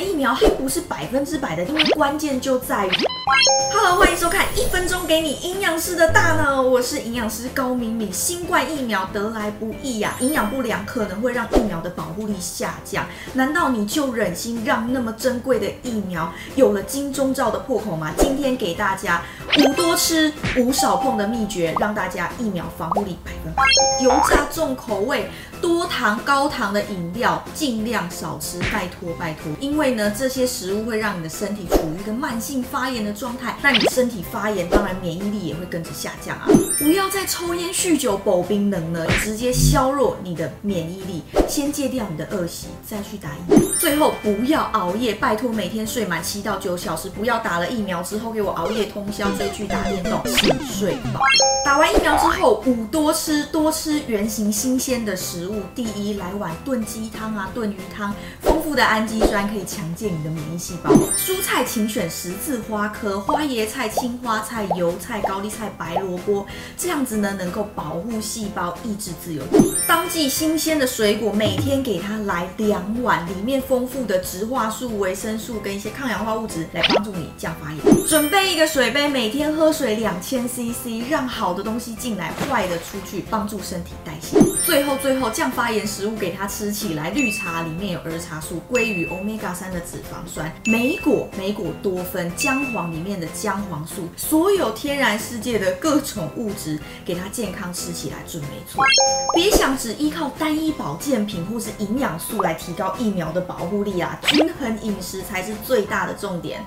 疫苗还不是百分之百的，因为关键就在于。Hello，欢迎收看一分钟给你营养师的大脑，我是营养师高敏敏。新冠疫苗得来不易呀，营养不良可能会让疫苗的保护力下降。难道你就忍心让那么珍贵的疫苗有了金钟罩的破口吗？今天给大家五多吃、五少碰的秘诀，让大家疫苗防护力百分百。油炸重口味、多糖高糖的饮料尽量少吃，拜托拜托。因为呢，这些食物会让你的身体处于一个慢性发炎的状态，那你身体发炎，当然免疫力也会跟着下降啊！不要再抽烟酗酒、保冰冷了，直接削弱你的免疫力。先戒掉你的恶习，再去打疫苗。最后不要熬夜，拜托每天睡满七到九小时，不要打了疫苗之后给我熬夜通宵追剧打电动，请睡饱。打完疫苗之后，五多吃，多吃原型新鲜的食物。第一，来碗炖鸡汤啊，炖鱼汤，丰富的氨基酸可以强健你的免疫细胞。蔬菜请选十字花科，花椰菜、青花菜、油菜、高丽菜、白萝卜，这样子呢能够保护细胞，抑制自由基。当季新鲜的水果，每天给它来两碗，里面丰富的植化素、维生素跟一些抗氧化物质来帮助你降发炎。准备一个水杯，每天喝水两千 CC，让好的东西进来，坏的出去，帮助身体代谢。最后最后降发炎食物给它吃起来，绿茶里面有儿茶素、鲑鱼 Omega 三的脂肪酸，莓果莓果多酚，姜黄里面的姜黄素，所有天然世界的各种物质，给它健康吃起来准没错。别想只依靠单一保健品或是营养素来提高疫苗的保护力啊，均衡饮食才是最大的重点。